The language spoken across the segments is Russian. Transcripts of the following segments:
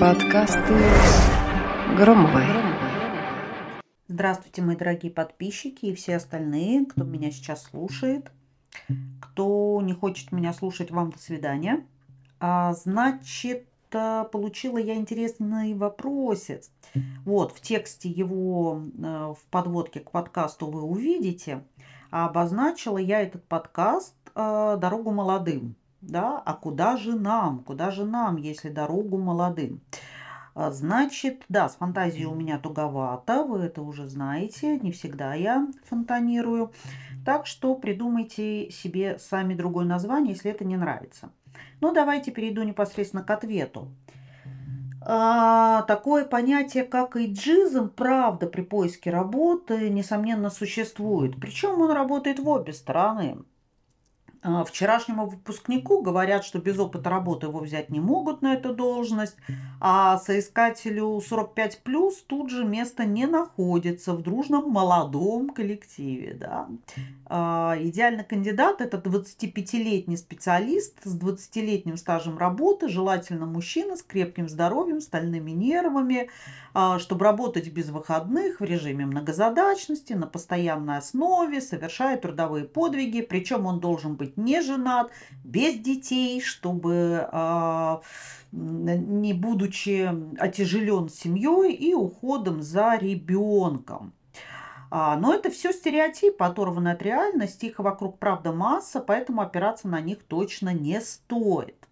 Подкасты Громовой. Здравствуйте, мои дорогие подписчики и все остальные, кто меня сейчас слушает. Кто не хочет меня слушать, вам до свидания. А, значит, э, получила я интересный вопросец. Вот, в тексте его, э, в подводке к подкасту вы увидите. А обозначила я этот подкаст э, «Дорогу молодым». Да? А куда же нам? Куда же нам, если дорогу молодым? А, значит, да, с фантазией у меня туговато, вы это уже знаете, не всегда я фонтанирую. Так что придумайте себе сами другое название, если это не нравится. Ну, давайте перейду непосредственно к ответу. А, такое понятие, как иджизм, правда, при поиске работы, несомненно, существует. Причем он работает в обе стороны. А, вчерашнему выпускнику говорят, что без опыта работы его взять не могут на эту должность, а соискателю 45 плюс тут же место не находится в дружном молодом коллективе. Да. А, идеальный кандидат – это 25-летний специалист с 20-летним стажем работы, желательно мужчина с крепким здоровьем, стальными нервами, а, чтобы работать без выходных в режиме многозадачности, на постоянной основе, совершая трудовые подвиги, причем он должен быть не женат, без детей, чтобы а, не будучи отяжелен семьей и уходом за ребенком. А, но это все стереотипы, оторваны от реальности, их вокруг правда масса, поэтому опираться на них точно не стоит.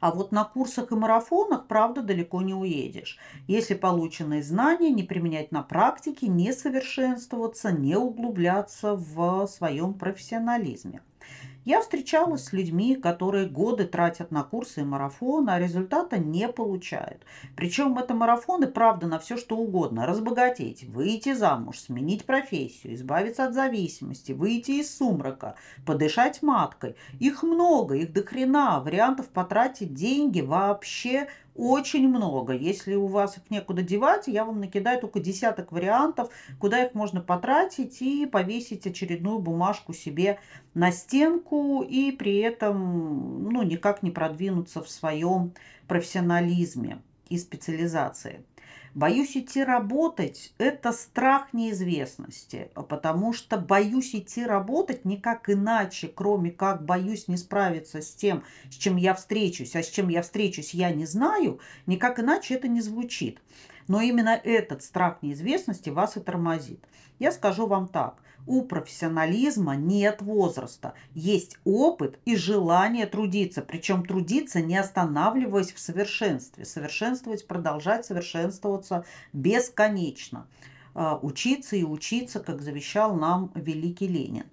А вот на курсах и марафонах, правда, далеко не уедешь. Если полученные знания не применять на практике, не совершенствоваться, не углубляться в своем профессионализме. Я встречалась с людьми, которые годы тратят на курсы и марафоны, а результата не получают. Причем это марафоны, правда, на все что угодно. Разбогатеть, выйти замуж, сменить профессию, избавиться от зависимости, выйти из сумрака, подышать маткой. Их много, их до хрена. Вариантов потратить деньги вообще очень много. Если у вас их некуда девать, я вам накидаю только десяток вариантов, куда их можно потратить и повесить очередную бумажку себе на стенку и при этом ну, никак не продвинуться в своем профессионализме и специализации. Боюсь идти работать – это страх неизвестности, потому что боюсь идти работать никак иначе, кроме как боюсь не справиться с тем, с чем я встречусь, а с чем я встречусь, я не знаю, никак иначе это не звучит. Но именно этот страх неизвестности вас и тормозит. Я скажу вам так – у профессионализма нет возраста. Есть опыт и желание трудиться. Причем трудиться, не останавливаясь в совершенстве. Совершенствовать, продолжать совершенствоваться бесконечно. А, учиться и учиться, как завещал нам великий Ленин.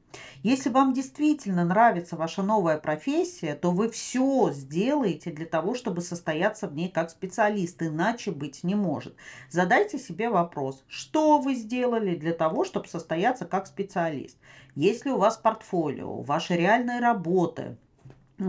Если вам действительно нравится ваша новая профессия, то вы все сделаете для того, чтобы состояться в ней как специалист, иначе быть не может. Задайте себе вопрос, что вы сделали для того, чтобы состояться как специалист. Если у вас портфолио, ваши реальные работы –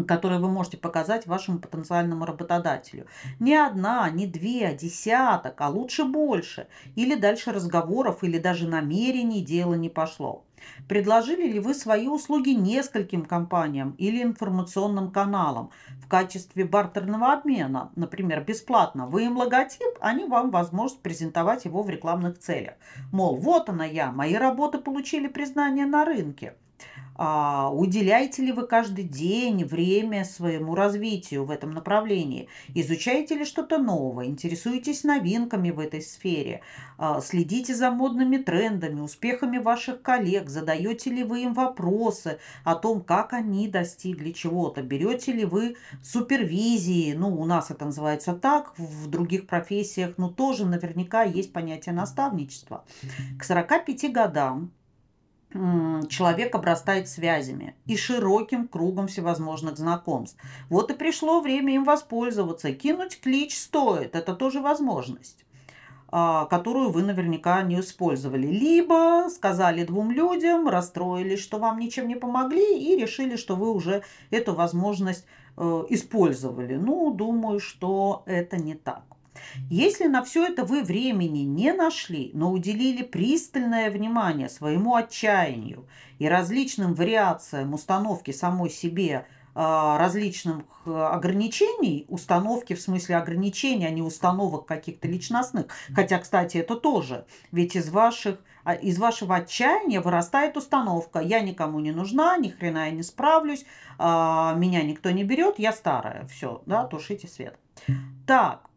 которые вы можете показать вашему потенциальному работодателю. Не одна, не две, а десяток, а лучше больше. Или дальше разговоров, или даже намерений дело не пошло. Предложили ли вы свои услуги нескольким компаниям или информационным каналам в качестве бартерного обмена, например, бесплатно? Вы им логотип, они вам возможность презентовать его в рекламных целях. Мол, вот она я, мои работы получили признание на рынке. А, уделяете ли вы каждый день время своему развитию в этом направлении? Изучаете ли что-то новое? Интересуетесь новинками в этой сфере? А, следите за модными трендами, успехами ваших коллег? Задаете ли вы им вопросы о том, как они достигли чего-то? Берете ли вы супервизии? Ну, у нас это называется так, в других профессиях, но тоже наверняка есть понятие наставничества. К 45 годам человек обрастает связями и широким кругом всевозможных знакомств. Вот и пришло время им воспользоваться. Кинуть клич стоит, это тоже возможность а, которую вы наверняка не использовали. Либо сказали двум людям, расстроились, что вам ничем не помогли, и решили, что вы уже эту возможность э, использовали. Ну, думаю, что это не так. Если на все это вы времени не нашли, но уделили пристальное внимание своему отчаянию и различным вариациям установки самой себе а, различных э, ограничений, установки в смысле ограничений, а не установок каких-то личностных. Хотя, кстати, это тоже. Ведь из ваших а, из вашего отчаяния вырастает установка. Я никому не нужна, ни хрена я не справлюсь, а, меня никто не берет, я старая. Все, да, тушите свет. Так,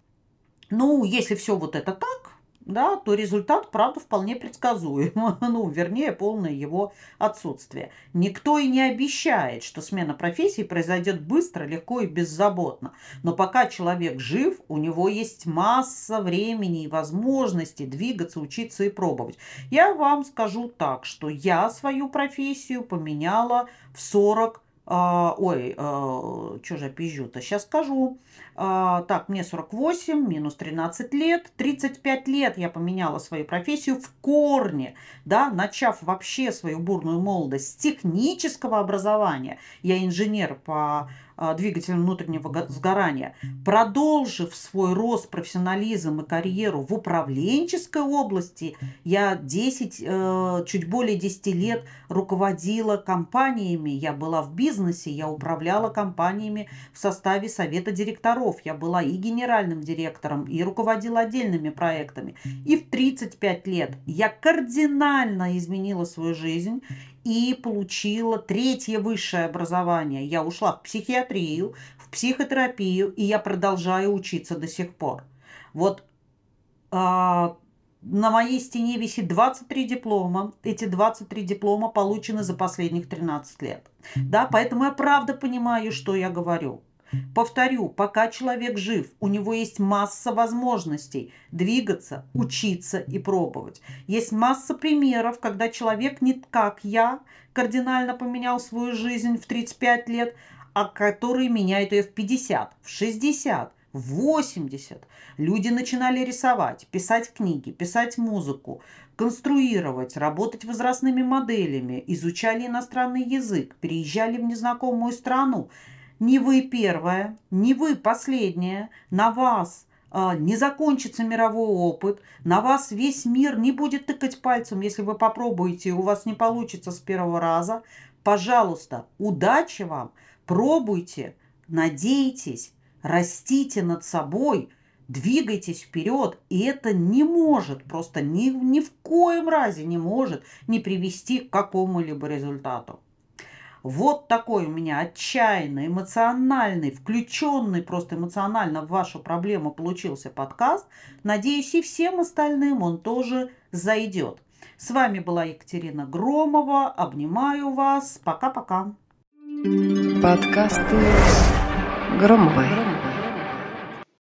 ну, если все вот это так, да, то результат, правда, вполне предсказуем. ну, вернее, полное его отсутствие. Никто и не обещает, что смена профессии произойдет быстро, легко и беззаботно. Но пока человек жив, у него есть масса времени и возможностей двигаться, учиться и пробовать. Я вам скажу так, что я свою профессию поменяла в 40 а, ой, а, что же я пизжу-то? Сейчас скажу. А, так, мне 48, минус 13 лет. 35 лет я поменяла свою профессию в корне, да, начав вообще свою бурную молодость с технического образования. Я инженер по а, двигателем внутреннего сгорания, продолжив свой рост, профессионализм и карьеру в управленческой области, я 10, э, чуть более 10 лет руководила компаниями, я была в бизнесе, я управляла компаниями в составе совета директоров, я была и генеральным директором, и руководила отдельными проектами. И в 35 лет я кардинально изменила свою жизнь и получила третье высшее образование. Я ушла в психиатрию, в психотерапию, и я продолжаю учиться до сих пор. Вот а, на моей стене висит 23 диплома. Эти 23 диплома получены за последних 13 лет. Да, поэтому я правда понимаю, что я говорю. Повторю, пока человек жив, у него есть масса возможностей двигаться, учиться и пробовать. Есть масса примеров, когда человек не как я кардинально поменял свою жизнь в 35 лет, а который меняет ее в 50, в 60, в 80. Люди начинали рисовать, писать книги, писать музыку, конструировать, работать возрастными моделями, изучали иностранный язык, переезжали в незнакомую страну, не вы первая, не вы последняя, на вас а, не закончится мировой опыт, на вас весь мир не будет тыкать пальцем, если вы попробуете, у вас не получится с первого раза. Пожалуйста, удачи вам, пробуйте, надейтесь, растите над собой, двигайтесь вперед, и это не может, просто ни, ни в коем разе не может не привести к какому-либо результату. Вот такой у меня отчаянный, эмоциональный, включенный просто эмоционально в вашу проблему получился подкаст. Надеюсь, и всем остальным он тоже зайдет. С вами была Екатерина Громова. Обнимаю вас. Пока-пока. Подкасты Громовой.